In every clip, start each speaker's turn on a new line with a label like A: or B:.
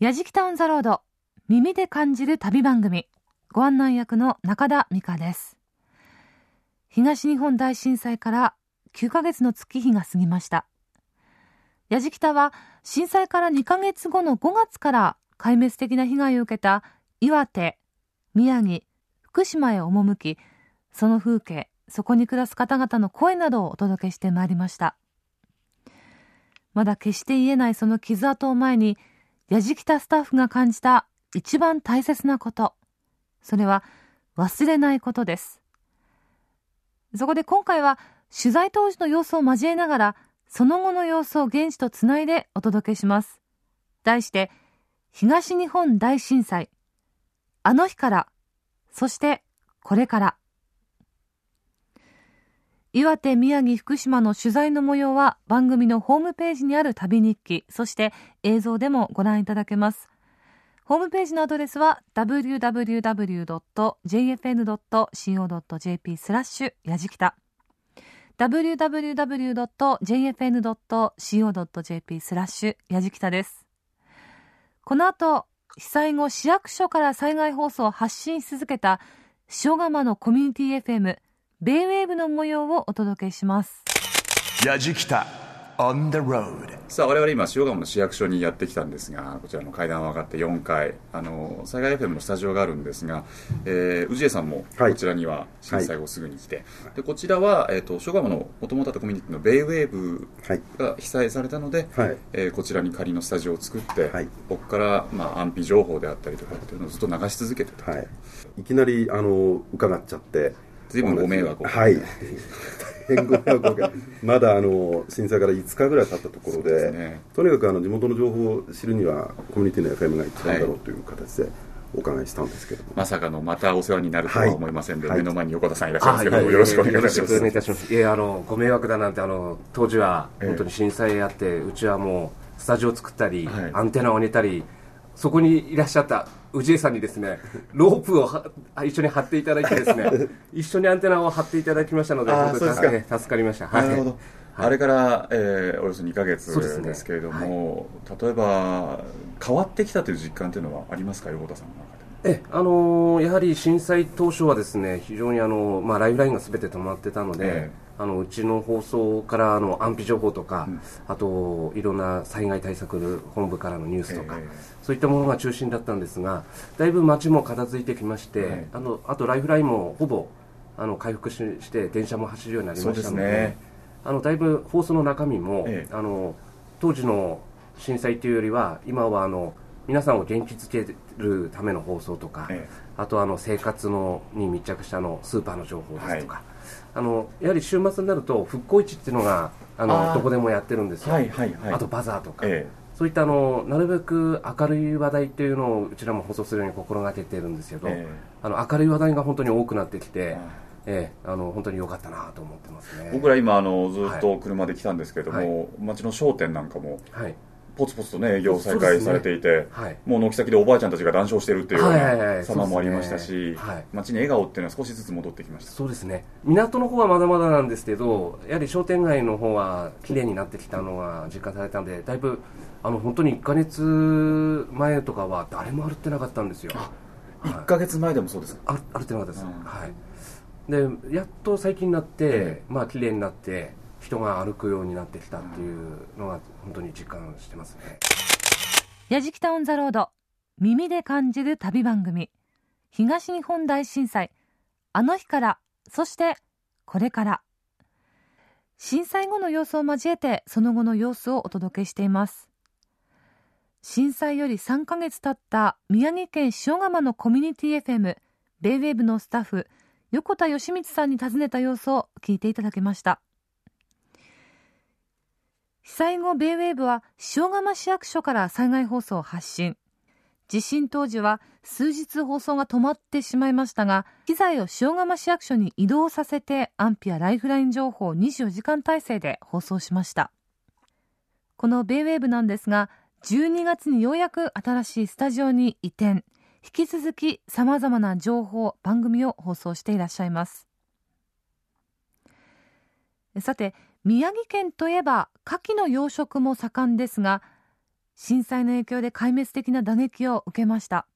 A: やじきたオンザロード。耳で感じる旅番組。ご案内役の中田美香です。東日本大震災から9ヶ月の月日が過ぎました。やじきたは震災から2ヶ月後の5月から壊滅的な被害を受けた岩手、宮城、福島へ赴きその風景そこに暮らす方々の声などをお届けしてまいりました。まだ決して言えないその傷跡を前にやじきたスタッフが感じた一番大切なこと。それは忘れないことです。そこで今回は取材当時の様子を交えながら、その後の様子を現地とつないでお届けします。題して、東日本大震災。あの日から、そしてこれから。岩手、宮城、福島の取材の模様は番組のホームページにある旅日記、そして映像でもご覧いただけます。ホームページのアドレスは www.jfn.co.jp スラッシュやじきた www.jfn.co.jp スラッシュやじきたです。この後、被災後市役所から災害放送を発信し続けた塩釜のコミュニティ FM ベイウェーブの模様をお届けします。
B: やじきた on the road さあ我々今塩釜の市役所にやってきたんですがこちらの階段を上がって4階。あの災害 FM のスタジオがあるんですが、えー、氏家さんもこちらには震災後すぐに来て、はい、でこちらは、えーと、塩釜のもともとあったコミュニティのベイウェーブが被災されたので、はい、えー、こちらに仮のスタジオを作って、はい、ここから、まあ、安否情報であったりとかっていうのをずっと流し続けてた、
C: はい、いきなりあの伺っちゃって
B: 随分ご迷惑を
C: はいまだあの震災から5日ぐらい経ったところで、ね、とにかくあの地元の情報を知るにはコミュニティの FM が一番だろうという形で、お伺いしたんですけど
B: まさかのまたお世話になるとは思いませんで、はい、目の前に横田さんいらっしゃいますけど、はい、よろしくお願いします。
D: ます。いやあのご迷惑だなんてあの当時は本当に震災あって、うちはもうスタジオを作ったり、はい、アンテナを上げたりそこにいらっしゃった氏家さんにですね ロープを一緒に張っていただいてですね 一緒にアンテナを張っていただきましたので本当に助かりました、
B: はい、なるほど、あれから、えー、およそ2か月ですけれども、ねはい、例えば変わってきたという実感というのはありますか横田さんの中
D: えあのー、やはり震災当初はですね非常にあの、まあ、ライフラインがすべて止まってたので、えあのうちの放送からあの安否情報とか、うん、あといろんな災害対策本部からのニュースとか、えそういったものが中心だったんですがだいぶ街も片付いてきまして、あのあとライフラインもほぼあの回復しして電車も走るようになりましたので、ね、あのだいぶ放送の中身も、あの当時の震災というよりは今はあの皆さんを元気づけるための放送とか、ええ、あとあの生活のに密着したのスーパーの情報ですとか、はい、あのやはり週末になると復興市っていうのがあのどこでもやってるんですよ、はいはいはい、あとバザーとか、え、そういったあのなるべく明るい話題っていうのをうちらも放送するように心がけてるんですけど、あの明るい話題が本当に多くなってきて。ええ、あの本当に良かったなと思ってますね。
B: 僕ら今あのずっと車で来たんですけども、はい、街の商店なんかも、はい、ポツポツとね営業再開されていて、ね。はい、もう軒先でおばあちゃんたちが談笑してるっていうような様もありましたし、街に笑顔っていうのは少しずつ戻ってきました。
D: そうですね港の方はまだまだなんですけどやはり商店街の方は綺麗になってきたのが実感されたんでだいぶあの本当に1か月前とかは誰も歩ってなかったんですよ。
B: 1か月前でもそうです
D: か？歩ってなかったです、うん、はい。でやっと最近になって、まあ綺麗になって人が歩くようになってきたっていうのが本当に実感してますね。
A: やじきたオンザロード耳で感じる旅番組。東日本大震災。あの日からそしてこれから。震災後の様子を交えてその後の様子をお届けしています。震災より3ヶ月経った宮城県塩釜のコミュニティ FM ベイウェーブのスタッフ横田義光さんに尋ねた様子を聞いていただきました。被災後ベイウェーブは塩釜市役所から災害放送を発信。地震当時は数日放送が止まってしまいましたが機材を塩釜市役所に移動させて安否やライフライン情報を24時間体制で放送しました。このベイウェーブなんですが12月にようやく新しいスタジオに移転。引き続きさまざまな情報番組を放送していらっしゃいます。さて宮城県といえば牡蠣の養殖も盛んですが震災の影響で壊滅的な打撃を受けました。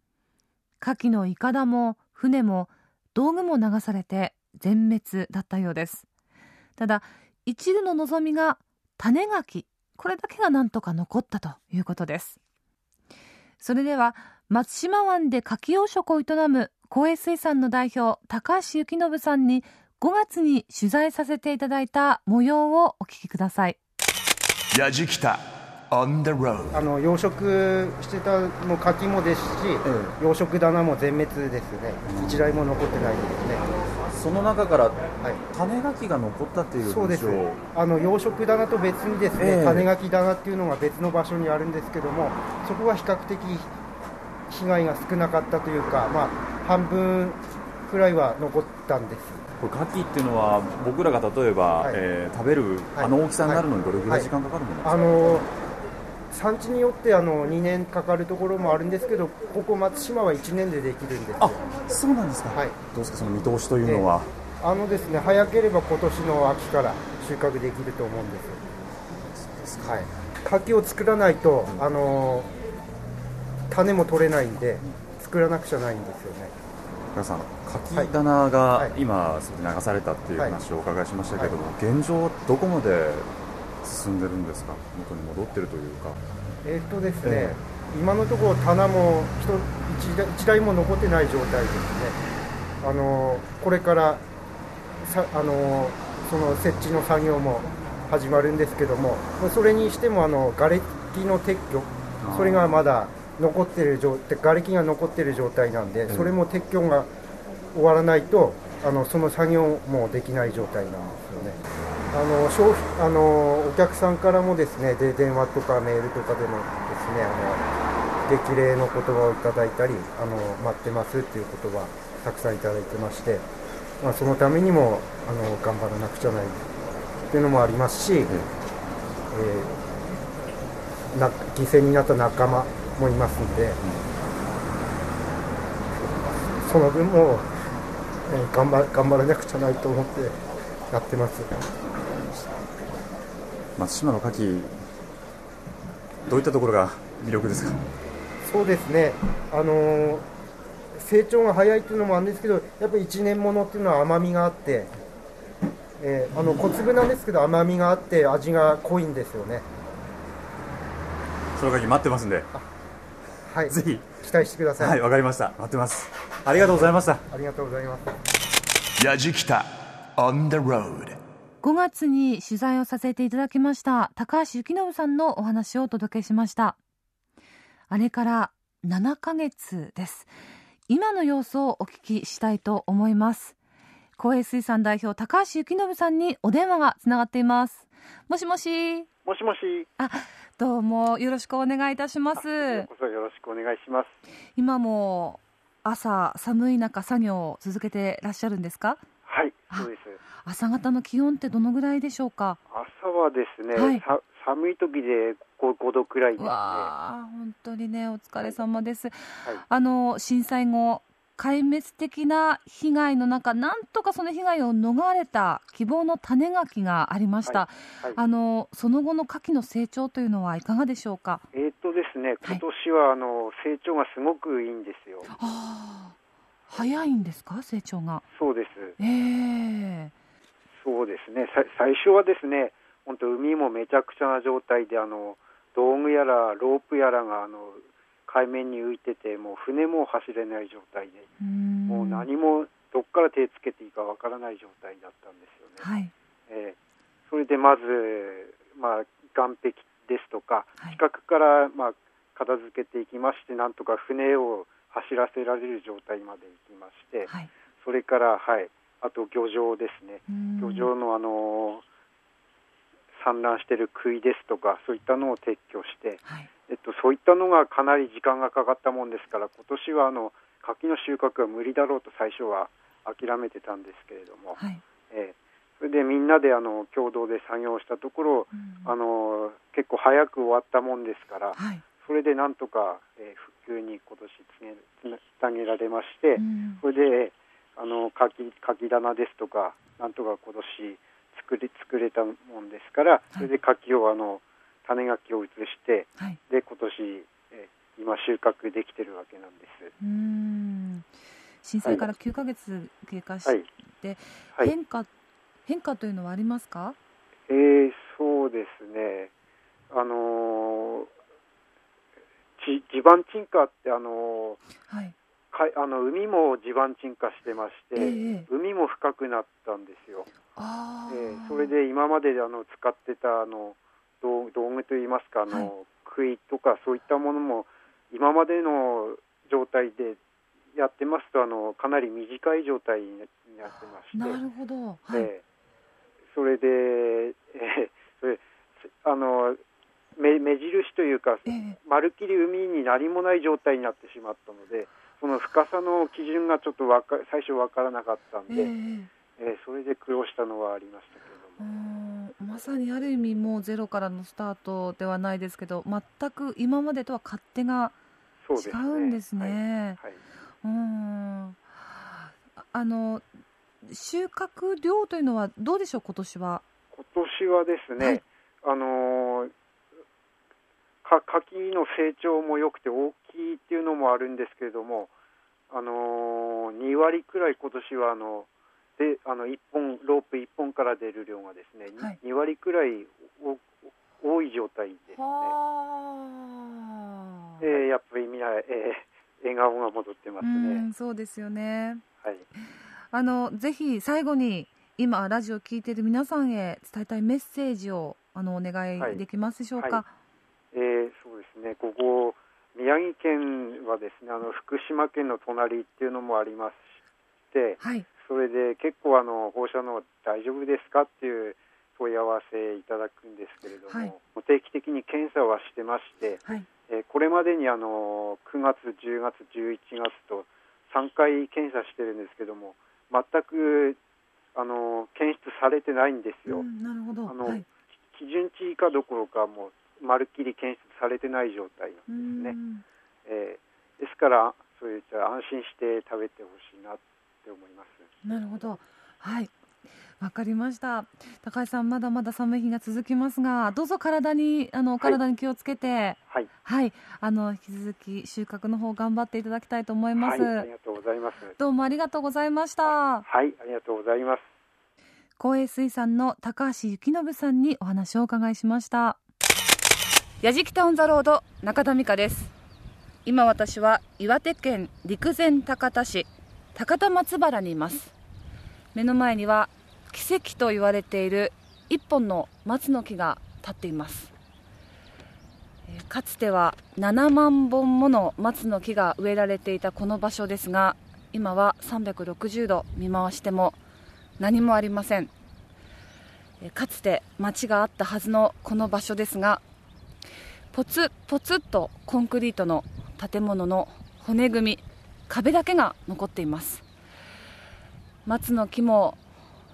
A: 牡蠣のいかだも船も道具も流されて全滅だったようです。ただ一縷の望みが種ガキこれだけがなんとか残ったということです。それでは松島湾で牡蠣養殖を営む公営水産の代表高橋幸信さんに5月に取材させていただいた模様をお聞きください。
E: やじきた on the road あの養殖してたの柿もですし、うん、養殖棚も全滅ですね。一台も残ってないですね。
B: その中から種ガキが残ったっていう
E: そうです。あの養殖棚と別にですね、えー、種ガキ棚っていうのが別の場所にあるんですけどもそこは比較的被害が少なかったというか、まあ、半分くらいは残ったんです
B: これ牡蠣っていうのは僕らが例えば、はい、えー、食べるあの大きさになるのにどれぐらい時間かかるものですか、あの
E: 産地によってあの2年かかるところもあるんですけどここ松島は1年でできるんですあ
B: そうなんですか、はい、どうですかその見通しというのは、
E: えー、あのですね早ければ今年の秋から収穫できると思うんですはい。牡蠣を作らないと、あの種も取れないんで作らなくちゃないんですよね。
B: 皆さん牡蠣棚が今、流されたっていう話をお伺いしましたけども、現状どこまで進んでるんですか？元に戻ってるというか。
E: えっとですね、えー、今のところ棚も1台も残ってない状態ですね。あのこれからさあのその設置の作業も始まるんですけどもそれにしてもあの瓦礫の撤去それがまだ残ってる状瓦礫が残ってる状態なんで、それも撤去が終わらないとあのその作業もできない状態なんですよね。あの消費あのお客さんからもですねで電話とかメールとかでもですねあの激励の言葉をいただいたりあの待ってますっていう言葉たくさんいただいてまして、まあ、そのためにもあの頑張らなくちゃないっていうのもありますし、うん、えー、な犠牲になった仲間もいますんで、うん、その分も、えー、頑張頑張らなくちゃないと思ってやってます。
B: 松島の牡蠣どういったところが魅力ですか？
E: そうですね。あの成長が早いっていうのもあるんですけどやっぱり1年ものっていうのは甘みがあって、えー、あの小粒なんですけど甘みがあって味が濃いんですよね。
B: その待ってますんで。
E: はい。ぜひ期待してください。
B: はいわかりました。待ってます。ありがとうございました。
E: ありがとうございます。
A: やじきた on the road 5月に取材をさせていただきました高橋幸信さんのお話をお届けしました。あれから7ヶ月です。今の様子をお聞きしたいと思います。公営水産代表高橋幸信さんにお電話がつながっています。もしもし。
F: もしもし。
A: あどうもよろしくお願いいたします。
F: よろしくお願いします。
A: 今も朝寒い中作業を続けてらっしゃるんですか？
F: はいそうです。
A: 朝方の気温ってどのぐらいでしょうか？
F: 朝はですね、はい、寒い時で 5, 5度くらいですね。
A: 本当にねお疲れ様です、はい、あの震災後壊滅的な被害の中、なんとかその被害を逃れた希望の種ガキがありました、はいはい、あのその後の牡蠣の成長というのはいかがでしょうか？
F: えー、っとですね、今年は、あの成長がすごくいいんですよ。
A: あ早いんですか、成長が。
F: そうです。
A: ええー
F: そうですね最初はですね本当海もめちゃくちゃな状態であの道具やらロープやらがあの海面に浮いててもう船も走れない状態でもう何もどっから手つけていいかわからない状態だったんですよね。はい、えー、それでまず、まあ、岸壁ですとか、近くから、まあ、片付けていきましてなんとか船を走らせられる状態まで行きまして、はい、それから、はい、あと漁場ですね、漁場のあの産卵している杭ですとか、そういったのを撤去して、はい、えっと、そういったのがかなり時間がかかったもんですから、今年はあの柿の収穫は無理だろうと最初は諦めてたんですけれども、はい、えー、それでみんなであの共同で作業したところ、あの結構早く終わったもんですから、はい、それでなんとか、えー、復旧に今年つなげられまして、それであの柿柿棚ですとかなんとか今年作り作れたもんですからそれで柿をあの種ガキを移して、はい、で今年、え今収穫できてるわけなんです。
A: うん震災から9か月経過して、はい、変化変化というのはありますか？
F: えー、そうですね。あの地地盤沈下ってあのー、はい。かあの海も地盤沈下してまして、えー、海も深くなったんですよ。あえー、それで今まであの使ってたあの道道具といいますかあの、はい、杭とかそういったものも今までの状態でやってますとあのかなり短い状態になってまして。
A: なるほど、はい、え
F: ー、それで、えー、それあの目目印というか、えー、まるっきり海に何もない状態になってしまったのでその深さの基準がちょっとわか最初分からなかったんで、えー、えー、それで苦労したのはありましたけども。
A: まさにある意味もうゼロからのスタートではないですけど全く今までとは勝手が違うんですね。はい。はい、うん。あの収穫量というのはどうでしょう今年は？
F: 今年はですね、はい、あのか柿の成長も良くて大きいっていうのもあるんですけれども、あのー、2割くらい今年はあのであの1本ロープ1本から出る量がですね、はい、2割くらい多い状態ですね。えー、やっぱりみんな、えー、笑顔が戻ってますね。
A: うそうですよね。はい。あのぜひ最後に今ラジオを聞いている皆さんへ伝えたいメッセージをあのお願いできますでしょうか？はいはい
F: えー、そうですねここ宮城県はですねあの福島県の隣っていうのもありまして、はい、それで結構あの放射能大丈夫ですかっていう問い合わせいただくんですけれども、はい、定期的に検査はしてまして、はい、えー、これまでにあの9月、10月、11月と3回検査してるんですけども全くあの検出されてないんですよ。なるほど。あの、はい、基準値以下どころかもうまるっきり検出されてない状態なんですね。えー、ですからそういった安心して食べてほしいなって思います。
A: なるほど。はい。わかりました。高橋さん、まだまだ寒い日が続きますが、どうぞ体に、あの、体に気をつけて。はい。はい。あの、引き続き収穫の方頑張っていただきたいと思います。はい、
F: ありがとうございます。
A: どうもありがとうございました。
F: はい、ありがとうございます。
A: 公営水産の高橋幸信さんにお話をお伺いしました。やじきたオンザロード中田美香です今私は岩手県陸前高田市高田松原にいます。目の前には奇跡と言われている一本の松の木が立っています。かつては7万本もの松の木が植えられていたこの場所ですが今は360度見回しても何もありません。かつて町があったはずのこの場所ですがポツポツとコンクリートの建物の骨組み壁だけが残っています。松の木も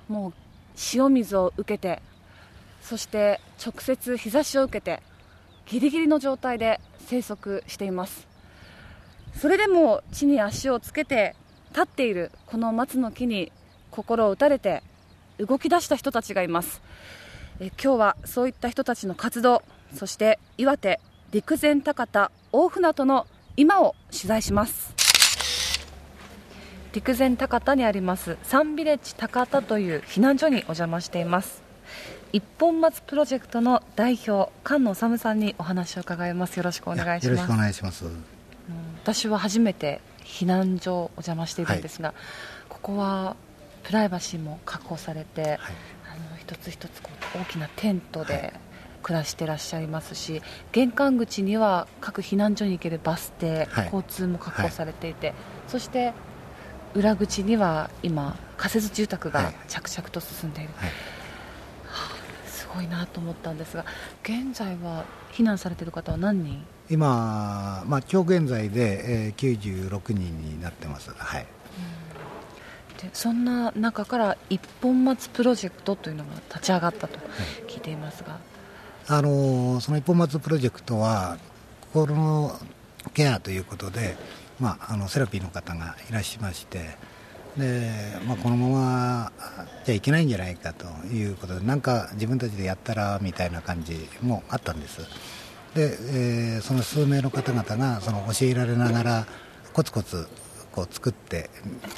A: もう塩水を受けてそして直接日差しを受けてギリギリの状態で生息しています。それでも地に足をつけて立っているこの松の木に心を打たれて動き出した人たちがいます。え今日はそういった人たちの活動そして岩手陸前高田大船渡の今を取材します。陸前高田にありますサンビレッジ高田という避難所にお邪魔しています。一本松プロジェクトの代表菅野治さんにお話を伺います。よろしくお願いします。よ
G: ろしくお願いします。
A: 私は初めて避難所お邪魔しているんですが、はい、ここはプライバシーも確保されて、はい、あの一つ一つこう大きなテントで暮らしてらっしゃいますし玄関口には各避難所に行けるバス停、はい、交通も確保されていて、はい、そして裏口には今仮設住宅が着々と進んでいる、はい、はあ、すごいなと思ったんですが現在は避難されている方は何人？
G: 今、まあ、今日現在で、えー、96人になってます。はい。
A: でそんな中から一本松プロジェクトというのが立ち上がったと聞いていますが、
G: あのその一本松プロジェクトは心のケアということで、まあ、あのセラピーの方がいらっしゃいましてで、まあ、このままじゃいけないんじゃないかということでなんか自分たちでやったらみたいな感じもあったんです。で、えー、その数名の方々がその教えられながらコツコツこう作って。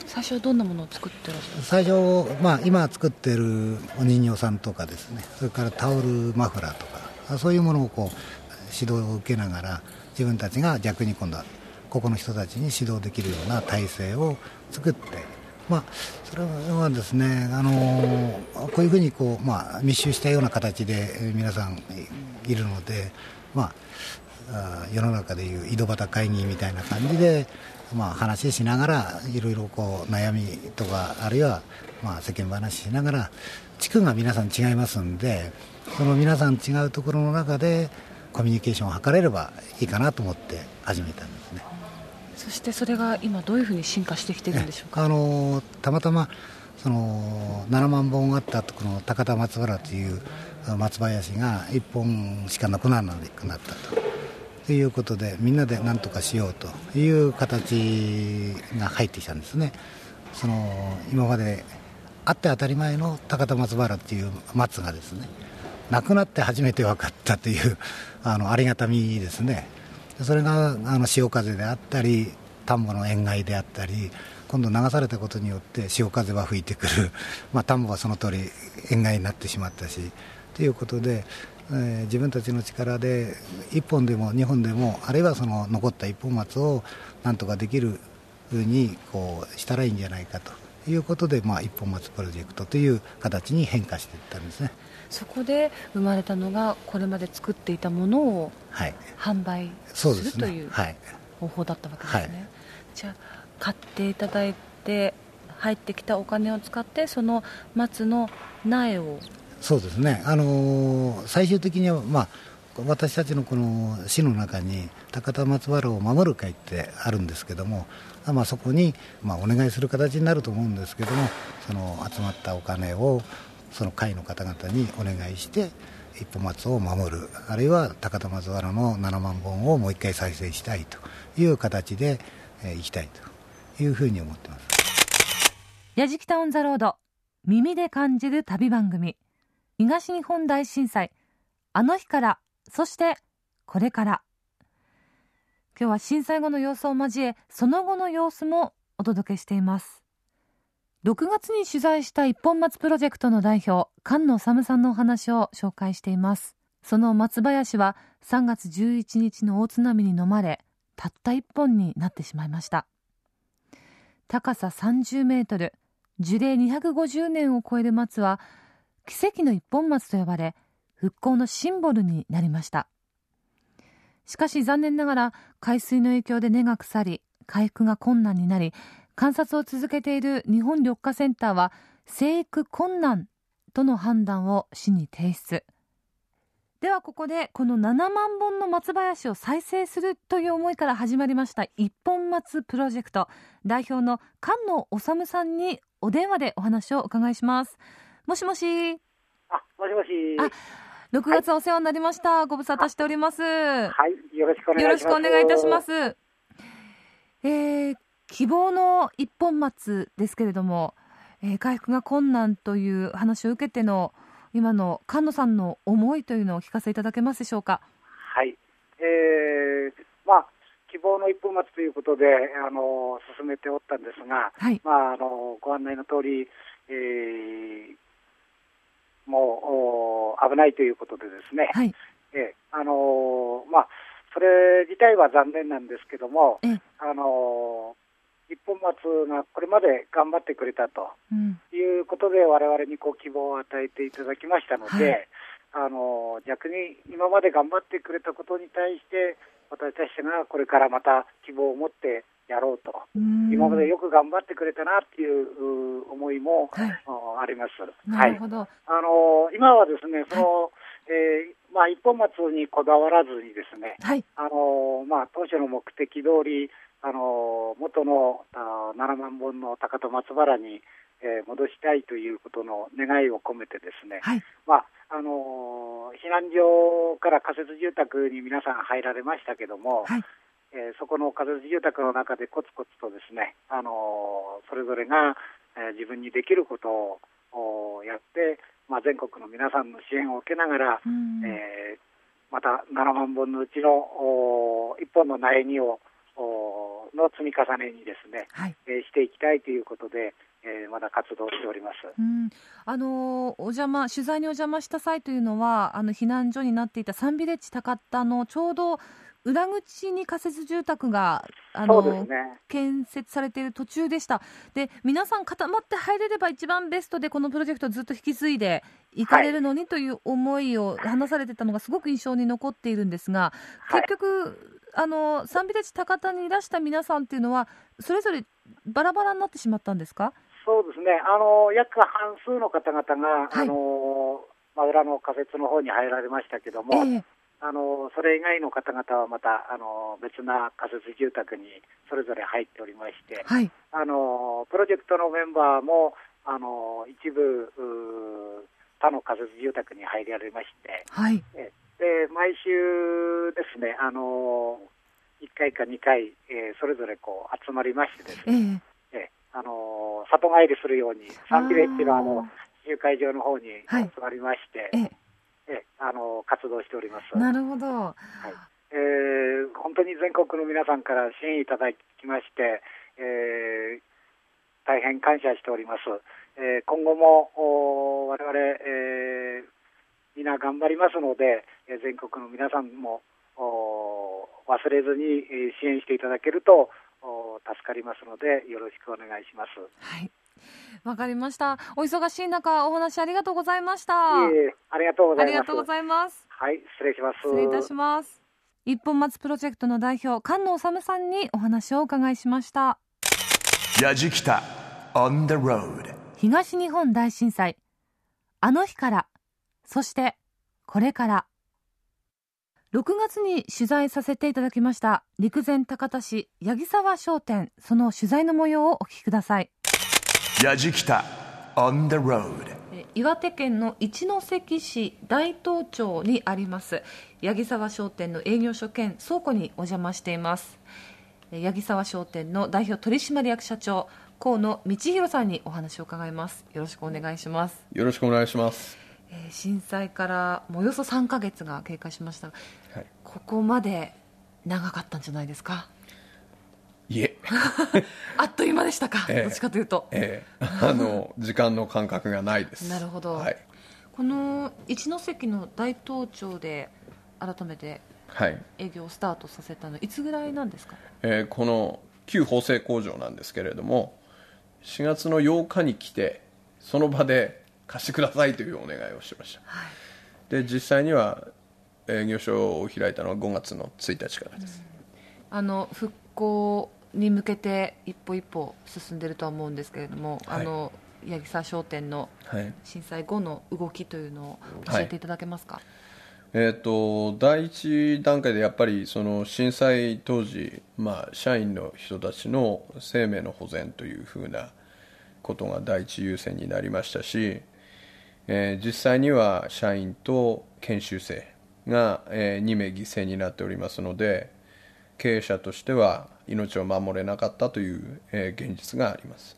A: 最初はどんなものを作ってらっしゃる
G: 最初、まあ、今作ってるお人形さんとかですねそれからタオルマフラーとかそういうものをこう指導を受けながら自分たちが逆に今度はここの人たちに指導できるような体制を作ってまあ、それはですね、あのこういうふうにこう、まあ、密集したような形で皆さんいるので、まあ、世の中でいう井戸端会議みたいな感じで、まあ、話しながらいろいろこう悩みとかあるいはまあ世間話しながら地区が皆さん違いますんでその皆さん違うところの中でコミュニケーションを図れればいいかなと思って始めたんですね。
A: そしてそれが今どういうふうに進化してきてるんでしょうか？
G: あのたまたまその7万本あったこの高田松原という松林が1本しかなくならなくなったと。ということでみんなで何とかしようという形が入ってきたんですね。その今まであって当たり前の高田松原っていう松がですねなくなって初めて分かったという あのありがたみですね。それがあの潮風であったり田んぼの塩害であったり今度流されたことによって潮風は吹いてくる、まあ、田んぼはその通り塩害になってしまったしということで、えー、自分たちの力で1本でも2本でもあるいはその残った一本松をなんとかできるふうにこうしたらいいんじゃないかということで、まあ、一本松プロジェクトという形に変化していったんですね。
A: そこで生まれたのがこれまで作っていたものを販売する、はい、という方法だったわけですね、はい、じゃあ買っていただいて入ってきたお金を使ってその松の苗を
G: そうですね、あのー、最終的には、まあ、私たちのこの市の中に高田松原を守る会ってあるんですけども、まあ、そこに、まあ、お願いする形になると思うんですけどもその集まったお金をその会の方々にお願いして一本松を守る。あるいは高田松原の7万本をもう一回再生したいという形で、えー、いきたいと。いうふうに思ってます。
A: 矢敷タウンザロード。耳で感じる旅番組。東日本大震災。あの日からそしてこれから。今日は震災後の様子を交えその後の様子もお届けしています。6月に取材した一本松プロジェクトの代表菅野治さんのお話を紹介しています。その松林は3月11日の大津波に飲まれたった一本になってしまいました。高さ30メートル樹齢250年を超える松は奇跡の一本松と呼ばれ復興のシンボルになりました。しかし残念ながら海水の影響で根が腐り回復が困難になり観察を続けている日本緑化センターは生育困難との判断を市に提出。ではここでこの7万本の松林を再生するという思いから始まりました一本松プロジェクト。代表の菅野治さんにお電話でお話をお伺いします。もしもし。
H: あもしもし。
A: あ6月お世話になりました、はい、ご無沙汰しております。は
H: い。よろしくお願いします。よろしくお願
A: いいたします。えー、希望の一本松ですけれども、えー、回復が困難という話を受けての今の菅野さんの思いというのをお聞かせいただけますでしょうか？
H: はい、えー、まあ希望の一本松ということであの進めておったんですが、はい、まああのご案内の通り、えー、もう危ないということでですね、はい、えー、あのまあそれ自体は残念なんですけども、あの一本松がこれまで頑張ってくれたということで、われわれにこう希望を与えていただきましたので、はい、あの逆に今まで頑張ってくれたことに対して、私たちがこれからまた希望を持ってやろうと、今までよく頑張ってくれたなっていう思いも、はい、あります。
A: なるほど、
H: はい、あの今はですね、その、えーまあ、一本松にこだわらずにですね、はい、あのまあ、当初の目的通り、あの元のあ7万本の高戸松原に、えー、戻したいということの願いを込めてですね、はい、まああの避難所から仮設住宅に皆さん入られましたけども、はい、えー、そこの仮設住宅の中でコツコツとですね、あのそれぞれが、えー、自分にできることをやって、まあ、全国の皆さんの支援を受けながら、うん、えー、また7万本のうちの1本の苗木をの積み重ねにですね、はい、えー、していきたいということで、えー、まだ活動しております、
A: うん、あのお邪魔取材にお邪魔した際というのはあの避難所になっていたサンビレッジ高田のちょうど裏口に仮設住宅があの、ね、建設されている途中でした。で皆さん固まって入れれば一番ベストでこのプロジェクトをずっと引き継いでいかれるのにという思いを話されてたのがすごく印象に残っているんですが、はい、結局あのサンビレッジ高田にいらした皆さんっていうのはそれぞれバラバラになってしまったんですか？
H: そうですね、あの約半数の方々が、はい、あのまあ、裏の仮設の方に入られましたけども、えー、あのそれ以外の方々はまたあの別な仮設住宅にそれぞれ入っておりまして、はい、あのプロジェクトのメンバーもあの一部他の仮設住宅に入られまして、はい、で毎週ですねあの1回か2回、えー、それぞれこう集まりましてですね、えー、えー、あの里帰りするようにサンビレッジのあの集会場の方に集まりまして、はい、えあの活動しております。
A: なるほど、はい
H: えー、本当に全国の皆さんから支援いただきまして、えー、大変感謝しております。えー、今後も我々、えー、皆頑張りますので、え全国の皆さんも忘れずに支援していただけると助かりますのでよろしくお願いします。
A: はいわかりました。お忙しい中、お話ありがとうございました。
H: いえありがとうございます。あり
A: がとうございます。
H: はい、失礼します。
A: 失礼いたします。一本松プロジェクトの代表、菅野治さんにお話をお伺いしました。やじきた on the road 東日本大震災。あの日から、そしてこれから。6月に取材させていただきました陸前高田市八木沢商店その取材の模様をお聞きください矢じきた on the road 岩手県の一関市大東町にあります八木沢商店の営業所兼倉庫にお邪魔しています。八木沢商店の代表取締役社長河野道弘さんにお話を伺います。よろしくお願いします。
I: よろしくお願いします。
A: え震災からおよそ3か月が経過しました、はい、ここまで長かったんじゃないですか？
I: いえ。
A: あっという間でしたか、えー、どっちかというと、
I: えー、あの時間の感覚がないです。
A: なるほど、はい、この一関の大東町で改めて営業をスタートさせたのいつぐらいなんですか、
I: えー、この旧縫製工場なんですけれども4月の8日に来てその場で貸してくださいというお願いをしました、はい、で実際には営業所を開いたのは5月の1日からです、
A: うん、あの復興に向けて一歩一歩進んでいるとは思うんですけれども、はい、あの八木沢商店の震災後の動きというのを教えていただけますか、はい、
I: えーと、第一段階でやっぱりその震災当時、まあ、社員の人たちの生命の保全というふうなことが第一優先になりましたし、えー、実際には社員と研修生が、えー、2名犠牲になっておりますので経営者としては命を守れなかったという、えー、現実があります。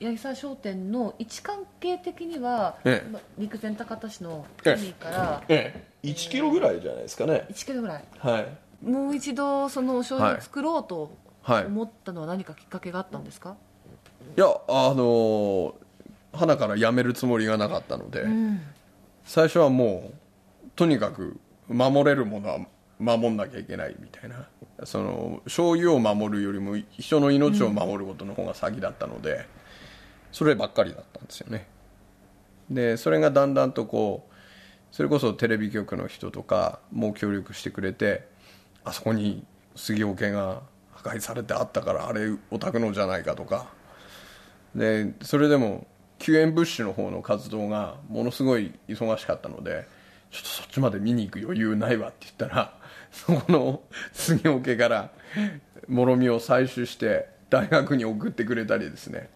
A: 八木沢商店の位置関係的には、ええ、陸前高田市の海から、
I: ええ、1キロぐらいじゃないですかね。
A: 1キロぐらい。
I: はい。
A: もう一度そのお醤油を作ろうと思ったのは何かきっかけがあったんですか、
I: いやあの花から辞めるつもりがなかったので、うん、最初はもうとにかく守れるものは守んなきゃいけないみたいなその醤油を守るよりも人の命を守ることの方が先だったので、うん、そればっかりだったんですよね。でそれがだんだんとこうそれこそテレビ局の人とかも協力してくれてあそこに杉桶が破壊されてあったからあれお宅のじゃないかとか。でそれでも救援物資の方の活動がものすごい忙しかったのでちょっとそっちまで見に行く余裕ないわって言ったらそこの杉桶からもろみを採取して大学に送ってくれたりですね。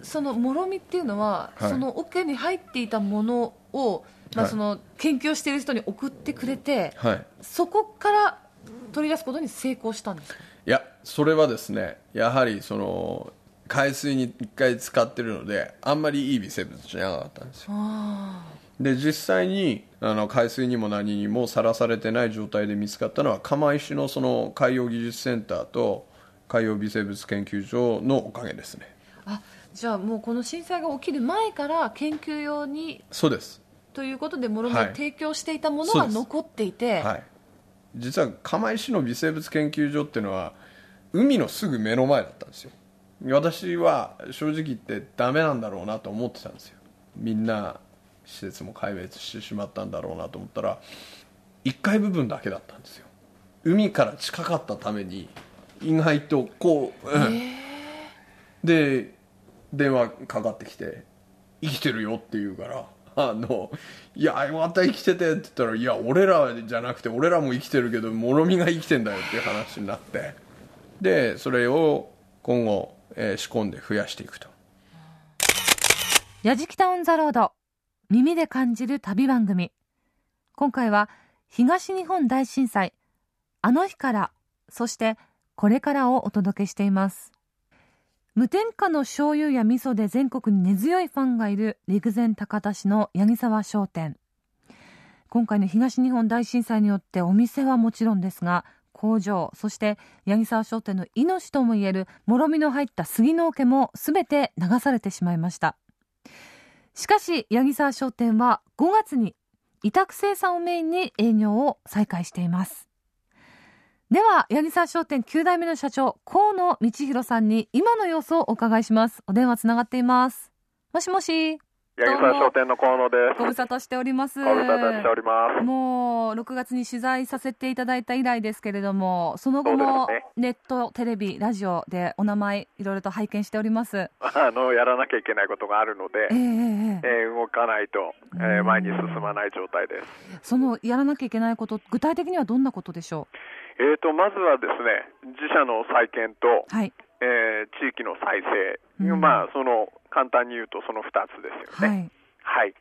A: そのもろみっていうのは、はい、その桶に入っていたものを、まあ、その研究をしている人に送ってくれて、はい、そこから取り出すことに成功したんですか？
I: いやそれはですねやはりその海水に1回使ってるのであんまりいい微生物じゃなかったんですよで実際にあの海水にも何にもさらされてない状態で見つかったのは釜石のその海洋技術センターと海洋微生物研究所のおかげですね。
A: あじゃあもうこの震災が起きる前から研究用に
I: そうです。
A: ということでもろもろ提供していたものが残っていて、
I: はい、実は釜石の微生物研究所っていうのは海のすぐ目の前だったんですよ。私は正直言ってダメなんだろうなと思ってたんですよ。みんな施設も壊滅してしまったんだろうなと思ったら1階部分だけだったんですよ。海から近かったために意外とこう、うん、で電話かかってきて「生きてるよ」って言うからあの「いやまた生きてて」って言ったら「いや俺らじゃなくて俺らも生きてるけどもろみが生きてんだよ」っていう話になって。でそれを今後、えー、仕込んで増やしていくと「
A: やじきたオン・ザ・ロード」耳で感じる旅番組。今回は東日本大震災あの日からそしてこれからをお届けしています。無添加の醤油や味噌で全国に根強いファンがいる陸前高田市の八木沢商店。今回の東日本大震災によってお店はもちろんですが工場そして八木沢商店の命ともいえるもろみの入った杉の桶も全て流されてしまいました。しかし八木沢商店は5月に委託生産をメインに営業を再開しています。では八木沢商店9代目の社長河野道弘さんに今の様子をお伺いします。お電話つながっています。もしもし。
J: 八木沢商店の河野です。
A: ご無沙汰しております。
J: ご無沙汰しておりま
A: す。もう6月に取材させていただいた以来ですけれども、その後もネット、テレビ、ラジオでお名前いろいろと拝見しております。
J: あのやらなきゃいけないことがあるので、えー、えー、動かないと、えー、前に進まない状態です。
A: そのやらなきゃいけないこと、具体的にはどんなことでしょ
J: う？えーとまずはですね、自社の再建と、はい、えー、地域の再生、うん、まあその簡単に言うとその2つですよね。はいはい。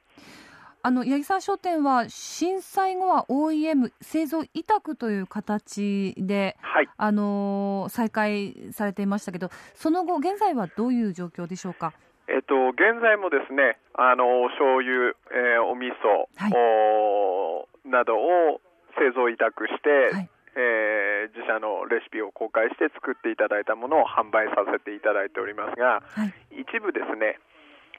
A: あの八木沢商店は震災後は OEM 製造委託という形で、はい、あの再開されていましたけどその後現在はどういう状況でしょうか？
J: えっと、現在もですね、あの醤油、えー、お味噌、はい、おなどを製造委託して、はい、えー、自社のレシピを公開して作っていただいたものを販売させていただいておりますが、はい、一部ですね、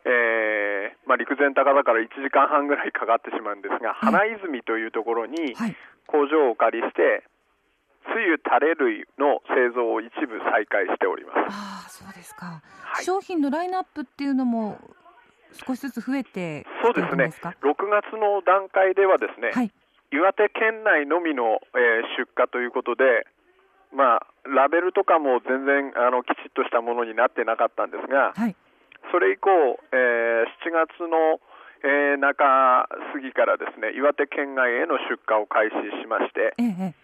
J: えーまあ、陸前高田から1時間半ぐらいかかってしまうんですが、花泉というところに工場をお借りして、つゆタレ類の製造を一部再開しております。
A: あそうですか、はい、商品のラインナップっていうのも少しずつ増えて
J: そうですね。6月の段階ではですね、はい、岩手県内のみの、えー、出荷ということでまあ、ラベルとかも全然あのきちっとしたものになってなかったんですが、はい、それ以降、えー、7月の、えー、中過ぎからですね岩手県外への出荷を開始しまして、ええ、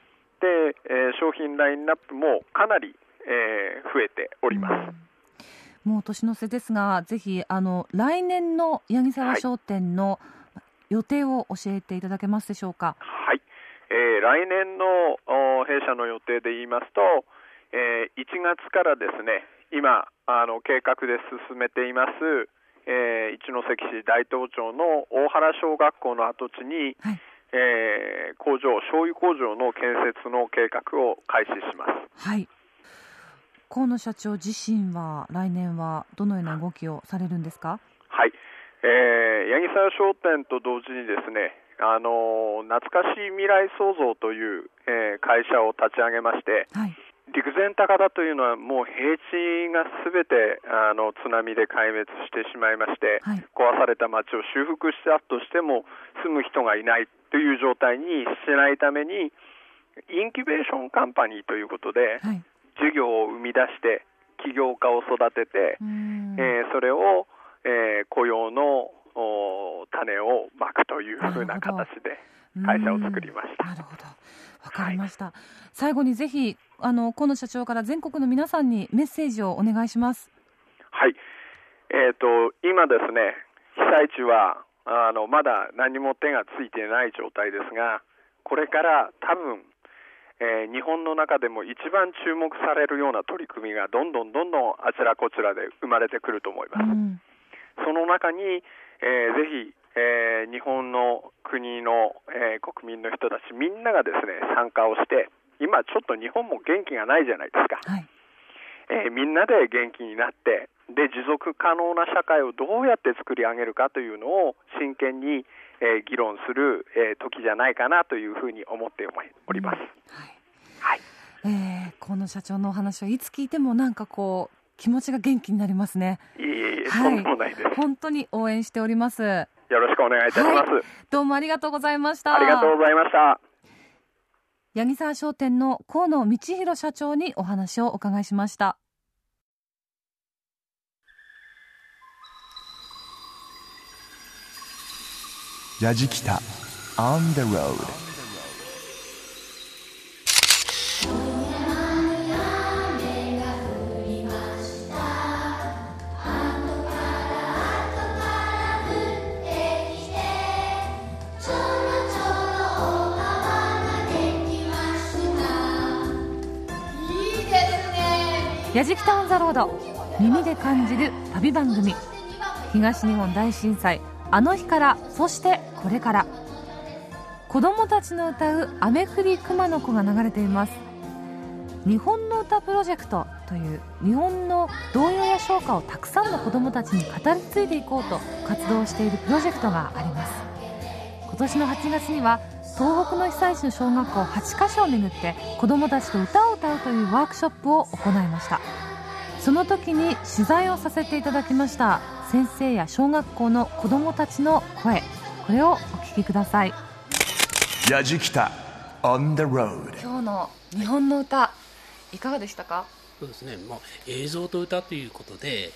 J: で、えー、商品ラインナップもかなり、えー、増えております。
A: もう年の瀬ですが、ぜひあの来年の八木沢商店の予定を教えていただけますでしょうか？
J: はい、えー、来年の弊社の予定で言いますと、えー、1月からですね、今あの計画で進めています、えー、一関市大東町の大原小学校の跡地に、はい、えー、工場醤油工場の建設の計画を開始します。
A: はい河野社長自身は来年はどのような動きをされるんですか？
J: はい、えー、八木沢商店と同時にですね、あの懐かしい未来創造という、えー、会社を立ち上げまして、はい。陸前高田というのはもう平地がすべてあの津波で壊滅してしまいまして、はい、壊された町を修復したとしても住む人がいないという状態にしないためにインキュベーションカンパニーということで、はい、事業を生み出して起業家を育てて、えー、それを、えー、雇用の種をまくというふうな形で会社を作りました。
A: なるほど。わかりました、はい、最後にぜひあの河野社長から全国の皆さんにメッセージをお願いします。
J: はい、えーと、今ですね被災地はあのまだ何も手がついていない状態ですがこれから多分、えー、日本の中でも一番注目されるような取り組みがどんどんどんどんあちらこちらで生まれてくると思います。うん、その中に、えー、ぜひ、えー、日本の国の、えー、国民の人たちみんながですね参加をして今ちょっと日本も元気がないじゃないですか、はい、えー、みんなで元気になってで持続可能な社会をどうやって作り上げるかというのを真剣に、えー、議論する、えー、時じゃないかなというふうに思っております。はい、
A: えー、河野社長のお話はいつ聞いてもなんかこう気持ちが元気になりますね。
J: いえいえ、はい、とんでもないです。
A: 本当に応援しております。よ
J: ろしくお願いいたします、はい、
A: どうもありがとうございました。
J: ありがとうございました。
A: 八木沢商店の河野道弘社長にお話をお伺いしました。
K: 矢敷北 On the Road
A: 矢敷タウンザロード。耳で感じる旅番組。東日本大震災。あの日からそしてこれから。子供たちの歌う「雨降り熊の子」が流れています。日本の歌プロジェクトという日本の童謡や唱歌をたくさんの子供たちに語り継いでいこうと活動しているプロジェクトがあります。今年の8月には東北の被災地の小学校8カ所を巡って子供たちと歌を歌うというワークショップを行いました。その時に取材をさせていただきました先生や小学校の子供たちの声。これをお聞きください。
K: 矢じ On the road
A: 今日の日本の歌いかがでしたか？
L: そうですね、まあ、映像と歌ということで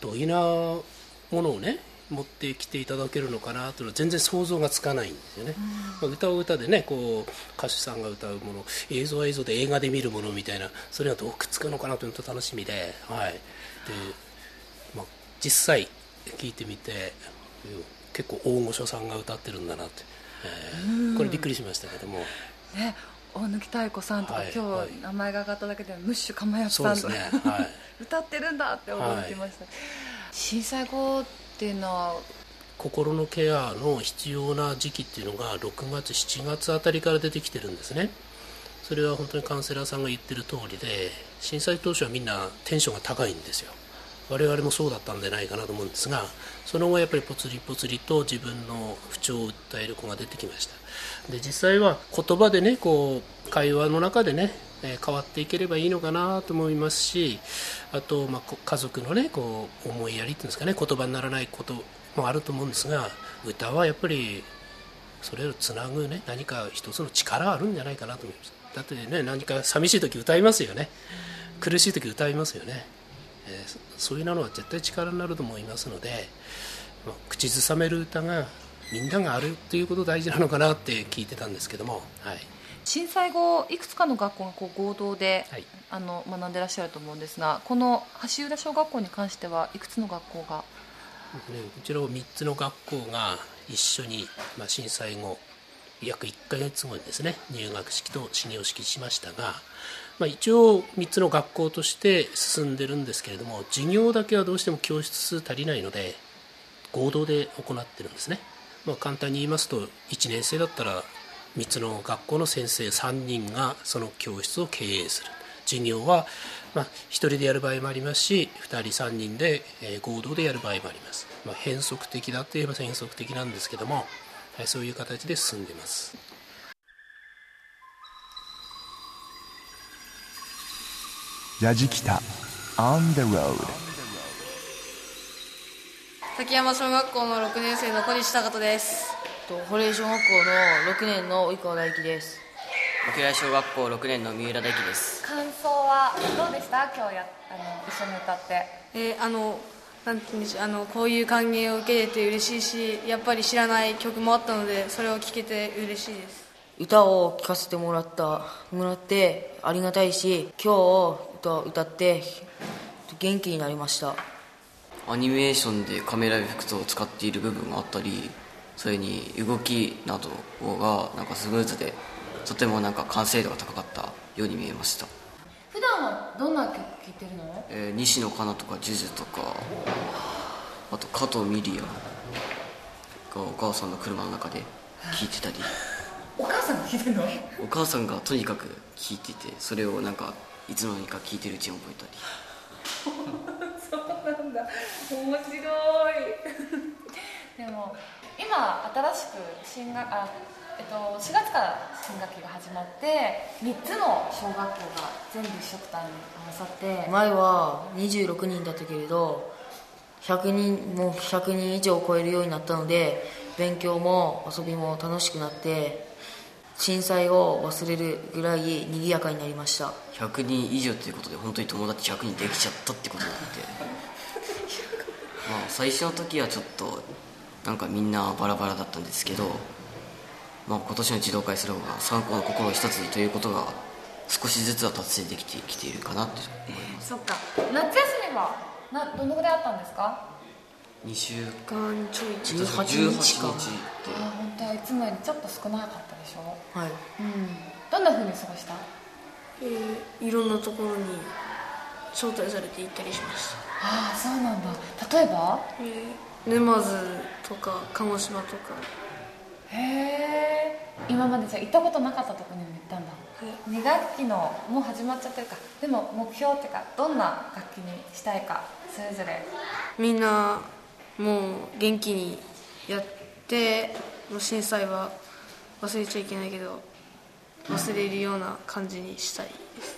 L: どういうなものをね持ってきていただけるのかなというのは全然想像がつかないんですよね、まあ、歌を歌でねこう歌手さんが歌うもの映像は映像で映画で見るものみたいなそれはどうくっつくのかなというのと楽しみで,、はい。でまあ、実際聞いてみて結構大御所さんが歌ってるんだなって、えー、これびっくりしましたけども。
A: ね大貫妙子さんとか、はい、今日名前が上がっただけでムッシュかまやさんとか、ねはい、歌ってるんだって驚きました、はい、震災後っていうのは
L: 心のケアの必要な時期っていうのが6月7月あたりから出てきてるんですね。それは本当にカウンセラーさんが言ってる通りで震災当初はみんなテンションが高いんですよ。我々もそうだったんじゃないかなと思うんですがその後やっぱりぽつりぽつりと自分の不調を訴える子が出てきました。で実際は言葉でねこう会話の中でねえ変わっていければいいのかなと思いますしあと、まあ、家族のねこう思いやりっていうんですかね言葉にならないこともあると思うんですが歌はやっぱりそれをつなぐね何か一つの力あるんじゃないかなと思います。だってね何か寂しい時歌いますよね。苦しい時歌いますよね、えー、そういうのは絶対力になると思いますので、まあ、口ずさめる歌がみんながあるということ大事なのかなって聞いてたんですけども、はい、
A: 震災後いくつかの学校がこう合同で、はい、あの学んでらっしゃると思うんですがこの橋浦小学校に関してはいくつの学校が、ね、
L: こちら3つの学校が一緒に、まあ、震災後約1か月後にですね入学式と始業式しましたが、まあ、一応3つの学校として進んでるんですけれども授業だけはどうしても教室数足りないので合同で行ってるんですね、まあ、簡単に言いますと1年生だったら3つの学校の先生3人がその教室を経営する。授業は、まあ、1人でやる場合もありますし2人3人で、えー、合同でやる場合もあります、まあ、変則的だといえば変則的なんですけども、はい、そういう形で進んでいます。
K: 矢敷北 On the road
M: 滝山小学校の6年生の小西隆人です
N: と堀江小学校の6年の及川大輝です。
O: 沖縄小学校6年の三浦大輝です。
A: 感想はどうでした？今日やあの一緒に歌って。
M: えー、あのなんていうんでしょう。あのこういう歓迎を受けれて嬉しいしやっぱり知らない曲もあったのでそれを聴けて嬉しいです。
N: 歌を聴かせてもらったもらってありがたいし今日歌歌って元気になりました。
O: アニメーションでカメラエフェクトを使っている部分があったりそれに動きなどがなんかスムーズでとてもなんか完成度が高かったように見えました。
N: 普段はどんな曲聴いてるの、
O: えー、西野カナとか JUJU とかあと加藤ミリアがお母さんの車の中で聴いてたり。
N: お母さんが聴いてるの？
O: お母さんがとにかく聴いててそれをなんかいつの間にか聴いてるうちに覚えたり。
N: そうなんだ。面白い。でも今新しく新学あえっと、4月から新学期が始まって3つの小学校が全部一緒くたに合わさって前は26人だったけれど100人もう100人以上超えるようになったので勉強も遊びも楽しくなって震災を忘れるぐらい賑やかになりました。
O: 100人以上ということで本当に友達100人できちゃったってことなので。まあ最初の時はちょっとなんかみんなバラバラだったんですけど、まあ、今年の児童会する方が3校の心を一つにということが少しずつは達成できてきているかなと思います
N: そっか。夏休みはなどのぐらいあったんですか
O: ？2週
N: 間ちょい。
O: 18日か。
N: あ本当はいつもよりちょっと少なかったでしょ？
O: はい、うん、
N: どんなふうに過ごした？
P: えー、いろんなところに招待されて行ったりしました。
N: ああそうなんだ。例えば、
P: えー、沼津とか鹿児島とか。
N: へえ今までじゃ行ったことなかったところにも行ったんだ、2学期のもう始まっちゃってるか。でも目標っていうかどんな楽器にしたいかそれぞれ。
P: みんなもう元気にやってもう震災は忘れちゃいけないけど忘れるような感じにしたいです。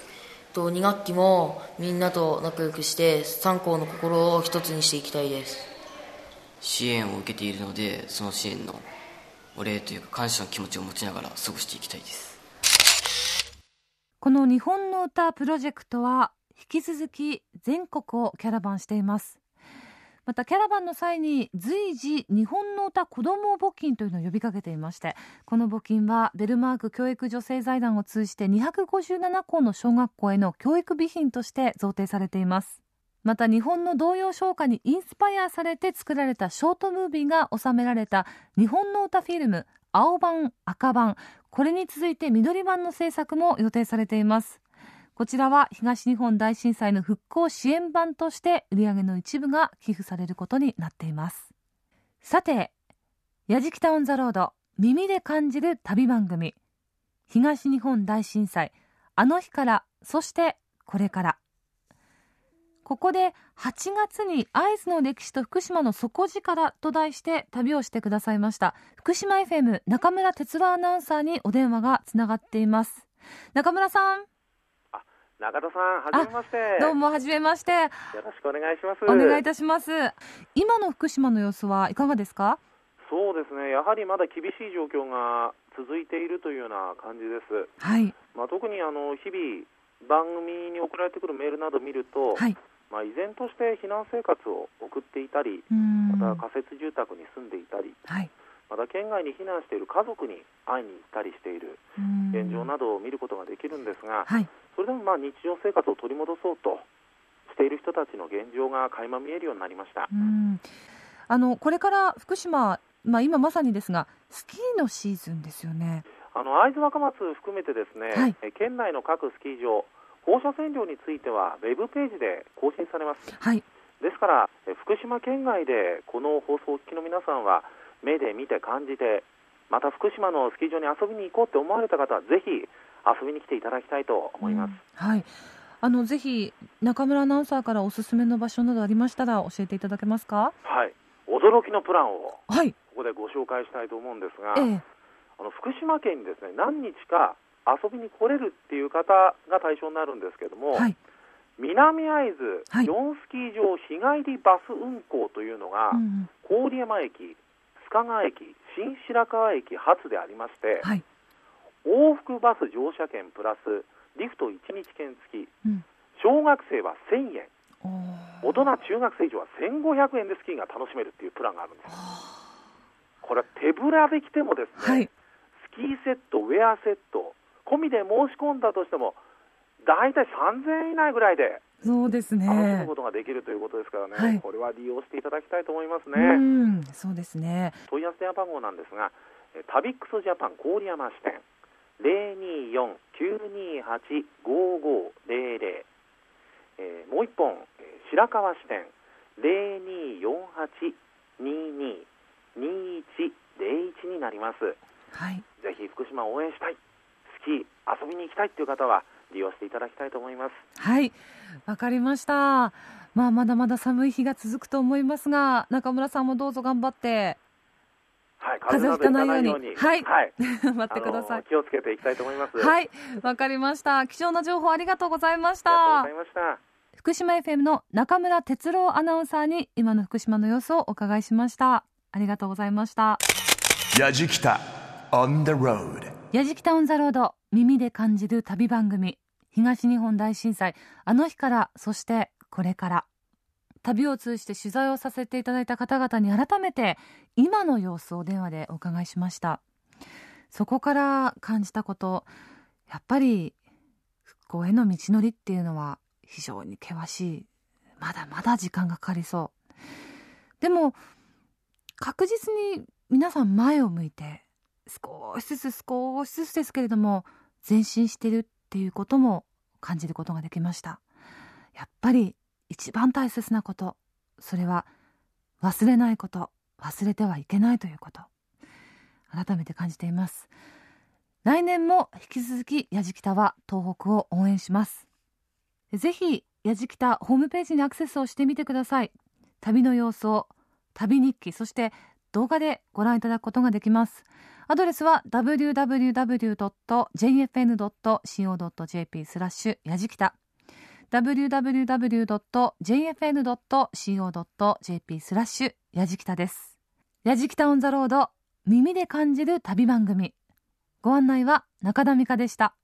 N: と2学期もみんなと仲良くして3校の心を一つにしていきたいです
O: 支援を受けているのでその支援のお礼というか感謝の気持ちを持ちながら過ごしていきたいです。
A: この日本の歌プロジェクトは引き続き全国をキャラバンしています。またキャラバンの際に随時日本の歌子ども募金というのを呼びかけていましてこの募金はベルマーク教育女性財団を通じて257校の小学校への教育備品として贈呈されています。また日本の童謡唱歌にインスパイアされて作られたショートムービーが収められた日本の歌フィルム青版赤版。これに続いて緑版の制作も予定されています。こちらは東日本大震災の復興支援版として売上の一部が寄付されることになっています。さてやじきたオンザロード耳で感じる旅番組東日本大震災。あの日からそしてこれから。ここで8月に会津の歴史と福島の底力と題して旅をしてくださいました福島 FM 中村哲郎アナウンサーにお電話がつながっています中村さん
Q: 中田さん、はじめまして。
A: どうも、はじめまして。よ
Q: ろしくお願いします。
A: お願いいたします。今の福島の様子はいかがですか？
Q: そうですね、やはりまだ厳しい状況が続いているというような感じです。
A: はい。
Q: まあ、特にあの日々、番組に送られてくるメールなどを見ると、はい、まあ、依然として避難生活を送っていたり、また仮設住宅に住んでいたり、はい、また県外に避難している家族に会いに行ったりしている現状などを見ることができるんですが、はい、それでもまあ日常生活を取り戻そうとしている人たちの現状が垣間見えるようになりました。
A: あのこれから福島、まあ、今まさにですがスキーのシーズンですよね。
Q: あの会津若松含めてですね、はい、県内の各スキー場放射線量についてはウェブページで更新されます、
A: はい、
Q: ですから福島県外でこの放送をお聞きの皆さんは目で見て感じてまた福島のスキー場に遊びに行こうと思われた方はぜひ遊びに来ていただきたいと思います。
A: うん、はい。あのぜひ中村アナウンサーからおすすめの場所などありましたら教えていただけますか？
Q: はい、驚きのプランをここでご紹介したいと思うんですが、はい、あの福島県にですね何日か遊びに来れるっていう方が対象になるんですけども、はい、南会津4スキー場日帰りバス運行というのが、郡山駅、須賀川駅、新白河駅発でありまして、はい、往復バス乗車券プラスリフト1日券付き、うん、小学生は1000円。大人中学生以上は1500円でスキーが楽しめるっていうプランがあるんです。これは手ぶらで来てもですね、はい、スキーセットウェアセット込みで申し込んだとしても大体3000円以内ぐらいで
A: そうですね。
Q: 楽しむことができるということですからね、はい、これは利用していただきたいと思いますね。う
A: ん、そうですね。
Q: 問い合わせ電話番号なんですが、タビックスジャパン郡山支店。024-928-5500、えー、もう一本白河支店。0248-222101になります、
A: はい、
Q: ぜひ福島を応援したいスキー遊びに行きたいという方は利用していただきたいと思います
A: はいわかりましたまあまだまだ寒い日が続くと思いますが中村さんもどうぞ頑張って
Q: はい、風邪ひかないように。
A: はい。はい、待ってください。
Q: 気をつけていきたいと思います。
A: はい。わかりました。貴重な情報ありがとうございました。
Q: ありがとうございました。
A: 福島 FM の中村哲郎アナウンサーに今の福島の様子をお伺いしました。ありがとうございました。
K: やじきた on the road。
A: やじきたオンザロード耳で感じる旅番組東日本大震災あの日からそしてこれから。旅を通じて取材をさせていただいた方々に改めて今の様子を電話でお伺いしました。そこから感じたことやっぱり復興への道のりっていうのは非常に険しい。まだまだ時間がかかりそう。でも確実に皆さん前を向いて少しずつ少しずつですけれども前進してるっていうことも感じることができました。やっぱり一番大切なことそれは忘れないこと忘れてはいけないということ。改めて感じています。来年も引き続きやじきたは東北を応援します。ぜひやじきたホームページにアクセスをしてみてください。旅の様子を旅日記そして動画でご覧いただくことができます。アドレスは www.jfn.co.jp スラッシュやじきた www.jfn.co.jp スラッシュやじきたです。やじきたオンザロード耳で感じる旅番組。ご案内は中田美香でした。